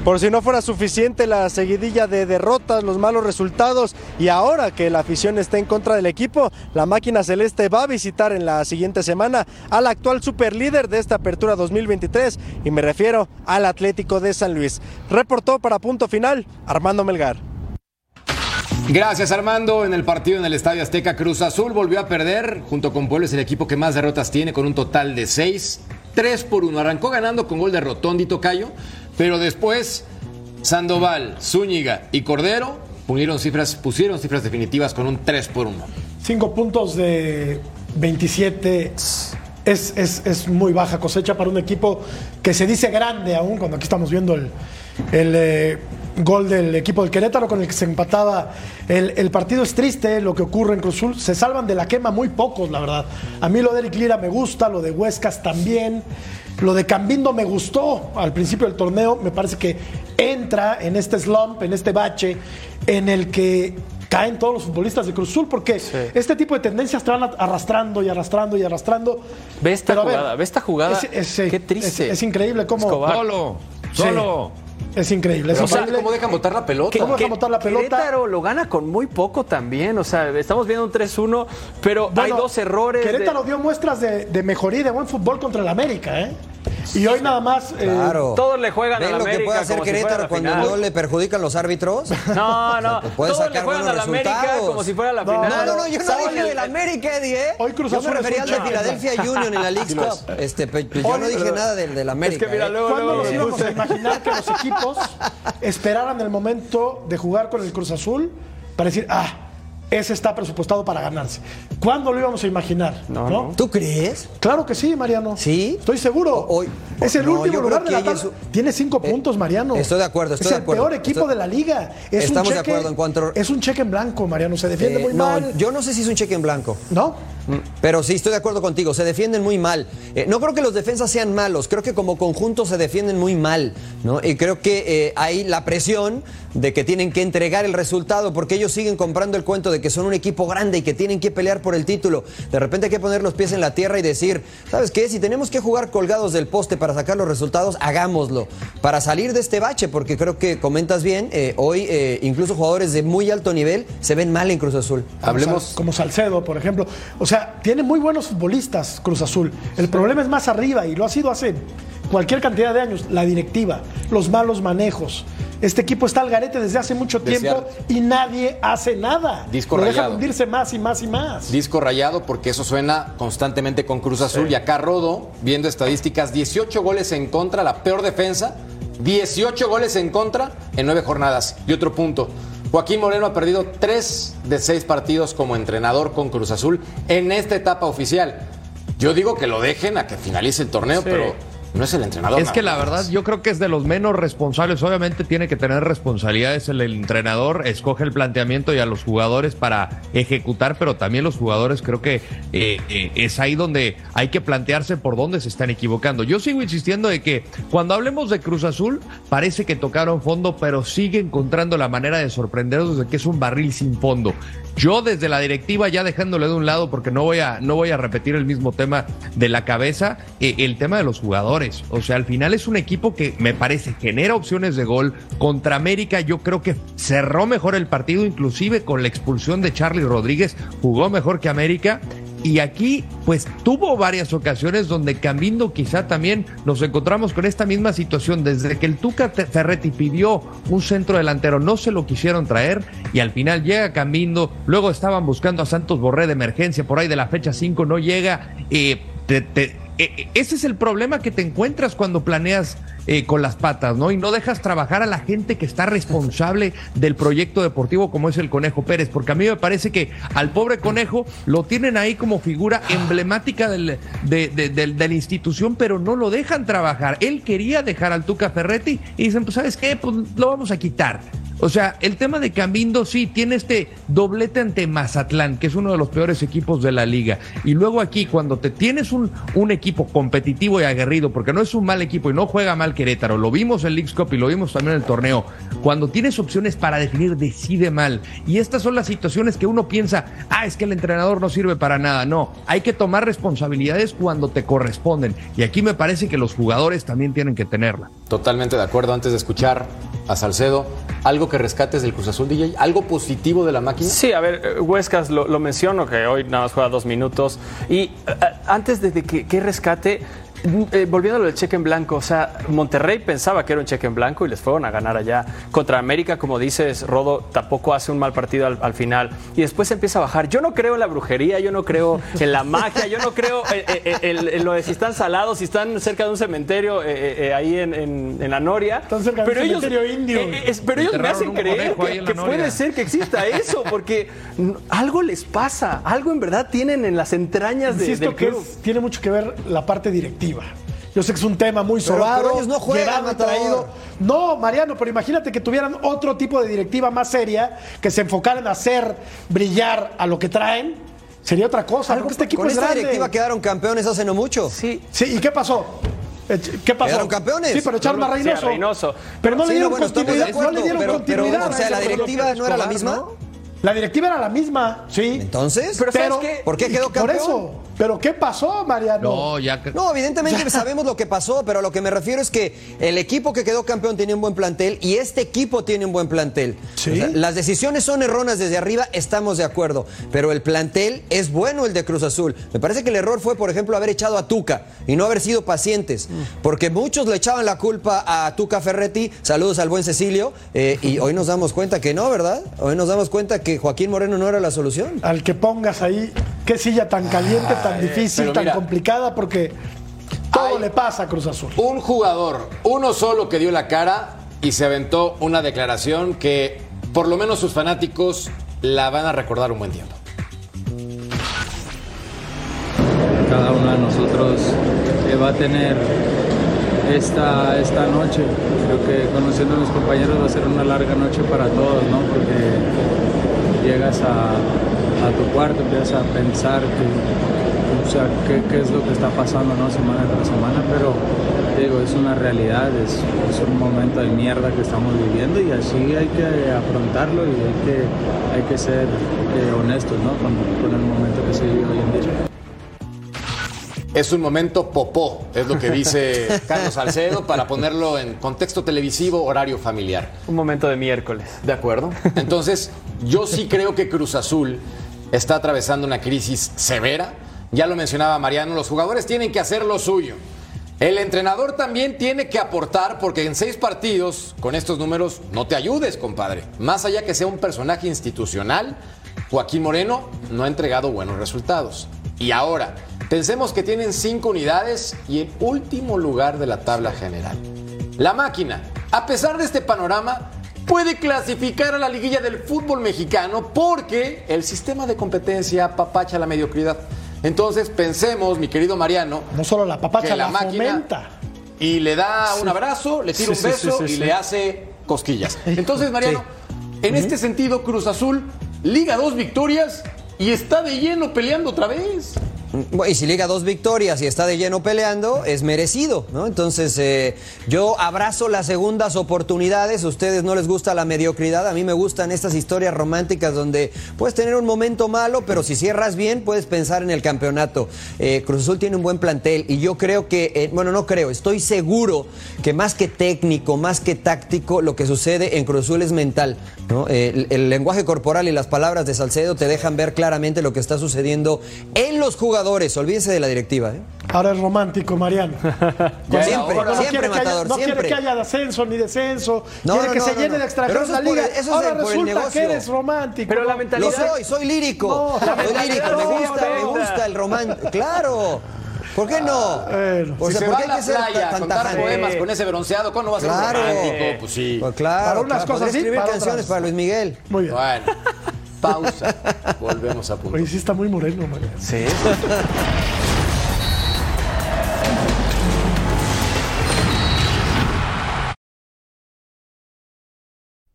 Por si no fuera suficiente la seguidilla de derrotas, los malos resultados y ahora que la afición está en contra del equipo, la máquina celeste va a visitar en la siguiente semana al actual superlíder de esta apertura 2023 y me refiero al Atlético de San Luis. Reportó para punto final Armando Melgar. Gracias Armando. En el partido en el Estadio Azteca, Cruz Azul volvió a perder. Junto con Puebla es el equipo que más derrotas tiene con un total de 6. 3 por 1. Arrancó ganando con gol de Rotondi Tocayo, pero después Sandoval, Zúñiga y Cordero pusieron cifras, pusieron cifras definitivas con un 3 por 1. Cinco puntos de 27 es, es- es muy baja cosecha para un equipo que se dice grande aún, cuando aquí estamos viendo el, el, eh, gol del equipo del Querétaro con el que se empataba el, el partido. Es triste lo que ocurre en Cruz Azul. Se salvan de la quema muy pocos, la verdad. A mí lo de Eric Lira me gusta, lo de Huescas también. Lo de Cambindo me gustó al principio del torneo. Me parece que entra en este slump, en este bache, en el que caen todos los futbolistas de Cruz Azul, porque este tipo de tendencias te van arrastrando y arrastrando y arrastrando. Ve esta Pero a ver, jugada, ve esta jugada. es- es- Qué triste. Es, es increíble cómo. Escobar. Solo, Sí. Es increíble. Es Pero aparte, increíble. ¿cómo dejan botar la pelota? ¿Cómo dejan botar la pelota? Querétaro lo gana con muy poco también. O sea, estamos viendo un 3-1, pero hay Bueno, dos errores. de- Querétaro dio muestras de, de mejoría y de buen fútbol contra el América, ¿eh? Y hoy nada más. eh, Claro. Todos le juegan ¿Ven a la lo que América puede hacer si Querétaro la cuando final? no le perjudican los árbitros? No, no. Puede Todos le sacar juegan buenos a la América resultados. como si fuera la No, final. No, no, no, yo no Sábado dije el- del América, Eddie, ¿eh? Hoy Cruz yo Azul me es refería un al de. Philadelphia Union en la es. Cup. Este, pe- yo no dije nada del, del América. mira, ¿eh? luego- ¿Cuándo nos íbamos a imaginar que los equipos esperaran el momento de jugar con el Cruz Azul para decir, ah, ese está presupuestado para ganarse? ¿Cuándo lo íbamos a imaginar? No, ¿no? no. ¿Tú crees? Claro que sí, Mariano. ¿Sí? Estoy seguro. Hoy- es el no, último lugar de que la tabla. es Tiene cinco puntos, Mariano. estoy de acuerdo, estoy es de el peor equipo Estoy- de la liga. Es Estamos un de acuerdo en cuanto- Es un cheque en blanco, Mariano. Se defiende Eh, muy no, mal. yo no sé si es un cheque en blanco. ¿No? Pero sí, estoy de acuerdo contigo, se defienden muy mal. Eh, no creo que los defensas sean malos, creo que como conjunto se defienden muy mal, ¿no? Y creo que eh, hay la presión de que tienen que entregar el resultado porque ellos siguen comprando el cuento de que son un equipo grande y que tienen que pelear por el título. De repente hay que poner los pies en la tierra y decir, ¿sabes qué? Si tenemos que jugar colgados del poste para sacar los resultados, hagámoslo. Para salir de este bache, porque creo que comentas bien, eh, hoy eh, incluso jugadores de muy alto nivel se ven mal en Cruz Azul. Sal- como Salcedo, por ejemplo. O sea, tiene muy buenos futbolistas Cruz Azul. El problema es más arriba y lo ha sido hace cualquier cantidad de años. La directiva, los malos manejos. Este equipo está al garete desde hace mucho tiempo y nadie hace nada. Disco lo deja rayado. hundirse más y más y más. Disco rayado porque eso suena constantemente con Cruz Azul. Y acá Rodo, viendo estadísticas, 18 goles en contra, la peor defensa. 18 goles en contra en nueve jornadas. Y otro punto. Joaquín Moreno ha perdido 3 de 6 partidos como entrenador con Cruz Azul en esta etapa oficial. Yo digo que lo dejen a que finalice el torneo, pero no es el entrenador. Es que la verdad yo creo que es de los menos responsables. Obviamente tiene que tener responsabilidades el, el entrenador, escoge el planteamiento y a los jugadores para ejecutar, pero también los jugadores creo que eh, eh, es ahí donde hay que plantearse por dónde se están equivocando. Yo sigo insistiendo de que cuando hablemos de Cruz Azul parece que tocaron fondo, pero sigue encontrando la manera de sorprendernos de que es un barril sin fondo. Yo desde la directiva ya dejándole de un lado porque no voy a no voy a repetir el mismo tema de la cabeza, eh, el tema de los jugadores. O sea, al final es un equipo que me parece genera opciones de gol contra América. Yo creo que cerró mejor el partido, inclusive con la expulsión de Charlie Rodríguez, jugó mejor que América. Y aquí, pues tuvo varias ocasiones donde Cambindo quizá también nos encontramos con esta misma situación. Desde que el Tuca Ferretti pidió un centro delantero, no se lo quisieron traer y al final llega Cambindo. Luego estaban buscando a Santos Borré de emergencia, por ahí de la fecha 5 no llega. eh, ese es el problema que te encuentras cuando planeas eh, con las patas, ¿no? Y no dejas trabajar a la gente que está responsable del proyecto deportivo como es el Conejo Pérez, porque a mí me parece que al pobre Conejo lo tienen ahí como figura emblemática del- de, de- de la institución, pero no lo dejan trabajar. Él quería dejar al Tuca Ferretti y dicen, pues sabes qué, pues lo vamos a quitar. O sea, el tema de Cambindo sí tiene este doblete ante Mazatlán, que es uno de los peores equipos de la liga. Y luego aquí, cuando te tienes un, un equipo competitivo y aguerrido, porque no es un mal equipo y no juega mal Querétaro, lo vimos en Leagues Cup y lo vimos también en el torneo, cuando tienes opciones para definir, decide mal. Y estas son las situaciones que uno piensa, ah, es que el entrenador no sirve para nada. No, hay que tomar responsabilidades cuando te corresponden. Y aquí me parece que los jugadores también tienen que tenerla. Totalmente de acuerdo. Antes de escuchar a Salcedo, algo que rescates del Cruz Azul, DJ, algo positivo de la máquina. Sí, a ver, eh, Huescas lo, lo menciono, que hoy nada más juega dos minutos. Y eh, antes de, que, que rescate, eh, volviendo a lo del cheque en blanco, o sea, Monterrey pensaba que era un cheque en blanco y les fueron a ganar allá. Contra América, como dices, Rodo tampoco hace un mal partido al, al final. Y después empieza a bajar. Yo no creo en la brujería, yo no creo en la magia, yo no creo en, en- en- en lo de si están salados, si están cerca de un cementerio eh, eh, eh, ahí en, en- en la Noria. Están cerca de un pero ellos, cementerio indio. eh, es- pero ellos me hacen creer que, que puede ser que exista eso, porque mm, algo les pasa, algo en verdad tienen en las entrañas de, Insisto del que club. es- tiene mucho que ver la parte directiva. Yo sé que es un tema muy Pero- sobado. pero ellos no Matador. traído. No, Mariano, pero imagínate que tuvieran otro tipo de directiva más seria, que se enfocaran a hacer brillar a lo que traen. Sería otra cosa, porque este equipo Con es esta grande. directiva quedaron campeones hace no mucho. Sí. Sí, ¿y qué pasó? Ech- ¿Qué pasó? Quedaron campeones. Sí, pero echaron No, a no, sí, a Reynoso. Pero no Sí, le dieron bueno, continuidad. acuerdo, no le dieron pero- pero, continuidad. o sea, la directiva no era la misma. ¿no? La directiva era la misma, sí. Entonces, Pero ¿sabes Pero, qué? ¿por qué quedó Por campeón? eso. Pero ¿qué pasó, Mariano? No, ya No, evidentemente sabemos lo que pasó, pero a lo que me refiero es que el equipo que quedó campeón tenía un buen plantel y este equipo tiene un buen plantel. Sí. O sea, las decisiones son erróneas desde arriba, estamos de acuerdo, pero el plantel es bueno el de Cruz Azul. Me parece que el error fue, por ejemplo, haber echado a Tuca y no haber sido pacientes, porque muchos le echaban la culpa a Tuca Ferretti, saludos al buen Cecilio, eh, y hoy nos damos cuenta que no, ¿verdad? Hoy nos damos cuenta que Joaquín Moreno no era la solución. Al que pongas ahí, qué silla tan caliente, tan difícil, pero tan mira. complicada, porque todo le pasa a Cruz Azul. Un jugador, uno solo que dio la cara y se aventó una declaración que por lo menos sus fanáticos la van a recordar un buen tiempo. cada uno de nosotros eh, va a tener esta, esta noche. Creo que conociendo a mis compañeros va a ser una larga noche para todos, ¿no? Porque llegas a, a tu cuarto, empiezas a pensar que, sea, qué, qué es lo que está pasando, ¿no? Semana tras semana, pero digo, es una realidad, es, es un momento de mierda que estamos viviendo y así hay que afrontarlo y hay que, hay que ser eh, honestos, ¿no? Con, con el momento que se vive hoy en día. Es un momento popó, es lo que dice Carlos Salcedo para ponerlo en contexto televisivo, horario familiar. Un momento de miércoles. De acuerdo. Entonces, yo sí creo que Cruz Azul está atravesando una crisis severa. Ya lo mencionaba Mariano, los jugadores tienen que hacer lo suyo. El entrenador también tiene que aportar porque en seis partidos, con estos números, no te ayudes, compadre. Más allá que sea un personaje institucional, Joaquín Moreno no ha entregado buenos resultados. Y ahora, pensemos que tienen cinco unidades y el último lugar de la tabla general. La máquina, a pesar de este panorama, puede clasificar a la liguilla del fútbol mexicano porque el sistema de competencia papacha la mediocridad. Entonces pensemos, mi querido Mariano, No solo la papacha, la, la máquina fomenta. y le da un abrazo, le tira Sí, un beso sí, sí, y le hace cosquillas. Entonces, Mariano, en este sentido, Cruz Azul liga dos victorias y está de lleno peleando otra vez. Y si liga dos victorias y está de lleno peleando, es merecido, ¿no? Entonces, eh, yo abrazo las segundas oportunidades. A ustedes no les gusta la mediocridad. A mí me gustan estas historias románticas donde puedes tener un momento malo, pero si cierras bien, puedes pensar en el campeonato. Eh, Cruz Azul tiene un buen plantel y yo creo que, eh, bueno, no creo, estoy seguro que más que técnico, más que táctico, lo que sucede en Cruz Azul es mental. Eh, el, el lenguaje corporal y las palabras de Salcedo te dejan ver claramente lo que está sucediendo en los jugadores. Olvídense de la directiva, ¿eh? Ahora es romántico, Mariano. Siempre, no siempre, quiere que haya, Matador, no quiere que haya ascenso ni descenso. No, quiere no, que no, se no, llene no. de extranjeros la eso es por el- eso es Ahora el- por el resulta negocio. que eres romántico. Pero la ¿no? mentalidad- Lo soy, soy lírico. No, soy lírico, me no, gusta, me no. gusta el romance. Claro. ¿Por qué no? O sea, ¿por qué hay que ser playa a tan contar tajante? poemas con ese bronceado, ¿cuándo va a ser Claro. romántico? Pues sí. Pues claro, Para unas claro, cosas sí, escribir para canciones otras. para Luis Miguel. Muy bien. Bueno, pausa. Volvemos a punto. Oye, sí está muy moreno, Mariano. Sí.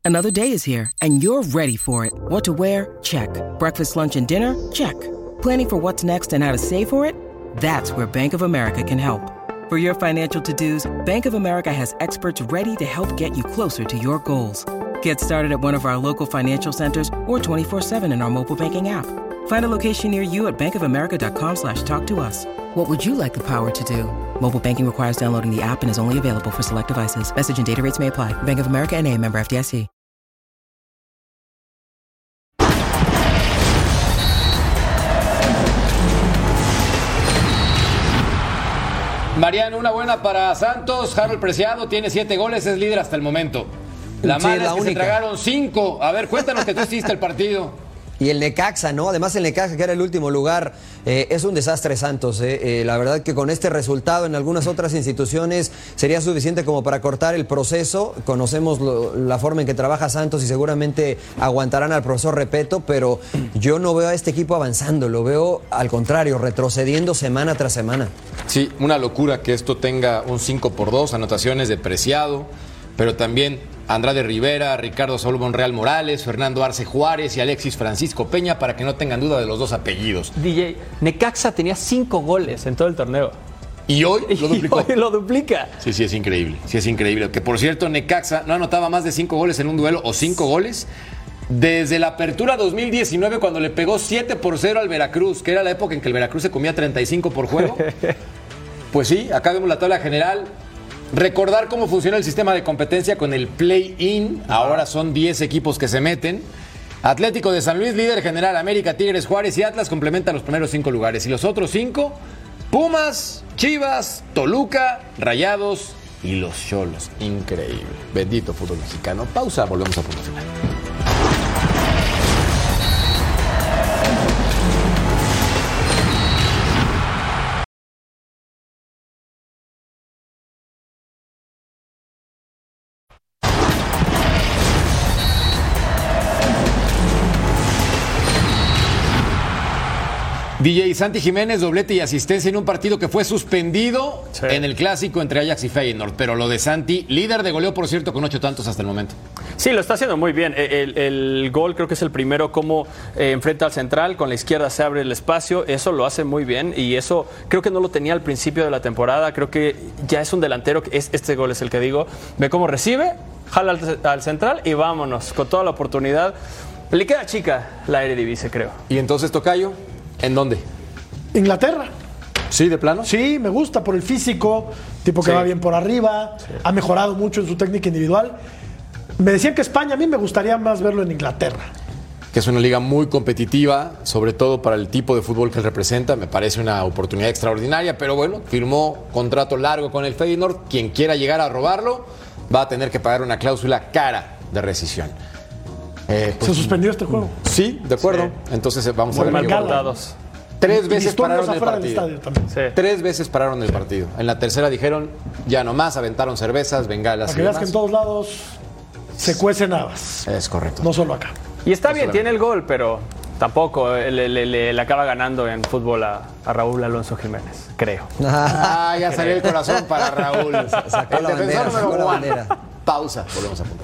Another day is here, and you're ready for it. What to wear? Check. Breakfast, lunch, and dinner? Check. Planning for what's next and how to save for it? That's where Bank of America can help. For your financial to dos, Bank of America has experts ready to help get you closer to your goals. Get started at one of our local financial centers or 24-7 in our mobile banking app. Find a location near you at bankofamerica.com slash talk to us. What would you like the power to do? Mobile banking requires downloading the app and is only available for select devices. Message and data rates may apply. Bank of America and a member FDIC. Mariano, una buena para Santos. Harold Preciado tiene siete goles, es líder hasta el momento. La Sí, mala la que se única. entregaron cinco. A ver, cuéntanos que tú hiciste el partido. Y el Necaxa, ¿no? Además el Necaxa, que era el último lugar, eh, es un desastre Santos. eh. Eh, la verdad que con este resultado en algunas otras instituciones sería suficiente como para cortar el proceso. Conocemos lo- la forma en que trabaja Santos y seguramente aguantarán al profesor Repeto, pero yo no veo a este equipo avanzando, lo veo al contrario, retrocediendo semana tras semana. Sí, una locura que esto tenga un 5 por 2, anotaciones de Preciado, pero también Andrade Rivera, Ricardo Saúl Monreal Morales, Fernando Arce Juárez y Alexis Francisco Peña, para que no tengan duda de los dos apellidos. DJ, Necaxa tenía cinco goles en todo el torneo. Y hoy lo Y duplicó. hoy lo duplica. Sí, sí, es increíble. Sí, es increíble. Que por cierto, Necaxa no anotaba más de cinco goles en un duelo o cinco goles desde la apertura 2019 cuando le pegó 7 por 0 al Veracruz, que era la época en que el Veracruz se comía 35 por juego. Pues sí, acá vemos la tabla general. Recordar cómo funciona el sistema de competencia con el play-in. Ahora son 10 equipos que se meten. Atlético de San Luis, líder general, América, Tigres, Juárez y Atlas complementan los primeros 5 lugares. Y los otros 5, Pumas, Chivas, Toluca, Rayados y los Cholos. Increíble. Bendito fútbol mexicano. Pausa, volvemos a punto final. DJ Santi Jiménez, doblete y asistencia en un partido que fue suspendido en el clásico entre Ajax y Feyenoord. Pero lo de Santi, líder de goleo, por cierto, con ocho tantos hasta el momento. Sí, lo está haciendo muy bien. E, El, el gol creo que es el primero como eh, enfrenta al central, con la izquierda se abre el espacio, eso lo hace muy bien y eso creo que no lo tenía al principio de la temporada, creo que ya es un delantero, que es, este gol es el que digo, ve cómo recibe, jala al, al central y vámonos, con toda la oportunidad. Le queda chica la Eredivisie, creo. Y entonces, Tocayo, ¿en dónde? Inglaterra. ¿Sí, de plano? Sí, me gusta por el físico, tipo que Sí. va bien por arriba, ha mejorado mucho en su técnica individual. Me decían que España, a mí me gustaría más verlo en Inglaterra. que es una liga muy competitiva, sobre todo para el tipo de fútbol que él representa. Me parece una oportunidad extraordinaria, pero bueno, firmó contrato largo con el Feyenoord. Quien quiera llegar a robarlo va a tener que pagar una cláusula cara de rescisión. Eh, pues, Se suspendió este juego. Sí, de acuerdo. Entonces eh, vamos Muy a ver. ocurre. Tres Y veces pararon el partido. Tres veces pararon el partido. En la tercera dijeron ya no más, aventaron cervezas, bengalas Para y que veas que en todos lados se cuecen habas. Es correcto. No solo acá. Y está bien, tiene el gol, pero tampoco eh, le, le- le- le acaba ganando en fútbol a, a Raúl Alonso Jiménez, creo. Ah, ya salió el corazón para Raúl. Sacó el la defensor bandera, número sacó la one. bandera. Pausa, volvemos a punto.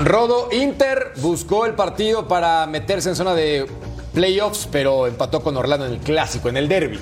Rodo Inter buscó el partido para meterse en zona de playoffs, pero empató con Orlando en el clásico, en el derby.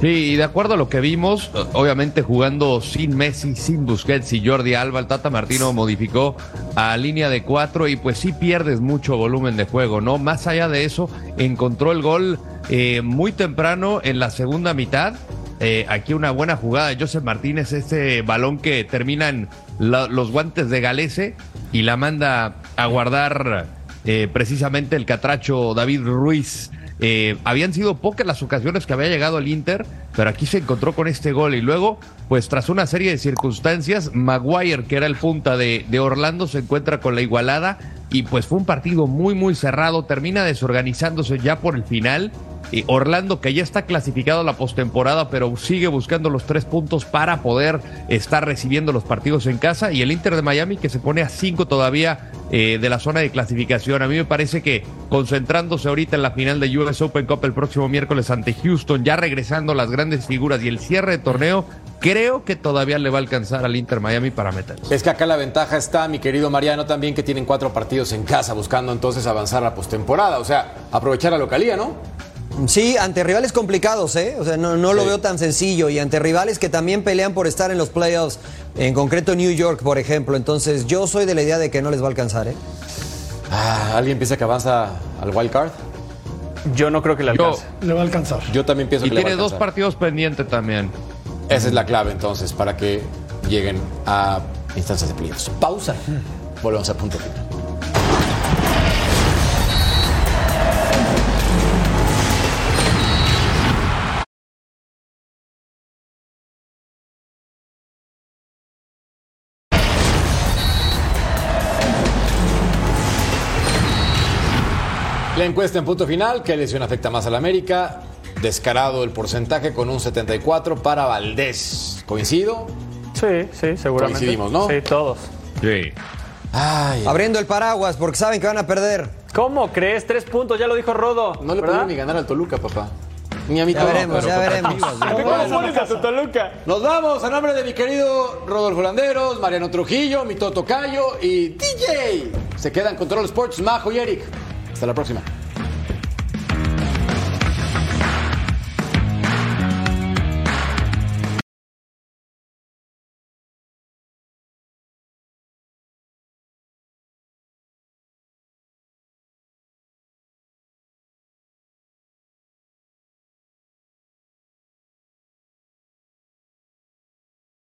Sí, y de acuerdo a lo que vimos, obviamente jugando sin Messi, sin Busquets y Jordi Alba, el Tata Martino modificó a línea de cuatro y pues sí pierdes mucho volumen de juego, ¿no? Más allá de eso, encontró el gol eh, muy temprano en la segunda mitad. Eh, aquí una buena jugada de Joseph Martínez, este balón que termina en la- los guantes de Galese y la manda a guardar eh, precisamente el catracho David Ruiz. Eh, habían sido pocas las ocasiones que había llegado el Inter, pero aquí se encontró con este gol y luego, pues tras una serie de circunstancias, Maguire, que era el punta de, de Orlando, se encuentra con la igualada y pues fue un partido muy, muy cerrado, termina desorganizándose ya por el final. Y Orlando, que ya está clasificado a la postemporada, pero sigue buscando los tres puntos para poder estar recibiendo los partidos en casa. Y el Inter de Miami, que se pone a cinco todavía eh, de la zona de clasificación. A mí me parece que concentrándose ahorita en la final de US Open Cup el próximo miércoles ante Houston, ya regresando las grandes figuras y el cierre de torneo, creo que todavía le va a alcanzar al Inter Miami para meterse. Es que acá la ventaja está, mi querido Mariano, también que tienen cuatro partidos en casa, buscando entonces avanzar la postemporada. O sea, aprovechar la localía, ¿no? Sí, ante rivales complicados, ¿eh? O sea, no, no lo veo tan sencillo. Y ante rivales que también pelean por estar en los playoffs, en concreto New York, por ejemplo. Entonces, yo soy de la idea de que no les va a alcanzar, ¿eh? Ah, ¿Alguien piensa que avanza al wild card? Yo no creo que le alcance. Le va a alcanzar. Yo también pienso Y que le va a tiene dos alcanzar. partidos pendientes también. Esa es la clave entonces para que lleguen a instancias de playoffs. Pausa. Volvemos a punto final. La encuesta en punto final, ¿qué lesión afecta más a la América? Descarado el porcentaje con un 74 para Valdés. ¿Coincido? Sí, sí, seguramente. Coincidimos, ¿no? Sí, todos. Sí. Ay, Abriendo el paraguas porque saben que van a perder. ¿Cómo crees? Tres puntos, ya lo dijo Rodo. no le pudieron ni ganar al Toluca, papá. Ni a mi Ya Toluca. veremos, ya veremos. ¿Cómo pones a tu Toluca? Nos vamos a nombre de mi querido Rodolfo Landeros, Mariano Trujillo, mi Toto Cayo y DJ. Se quedan con Control Sports, Majo y Eric. Hasta la próxima.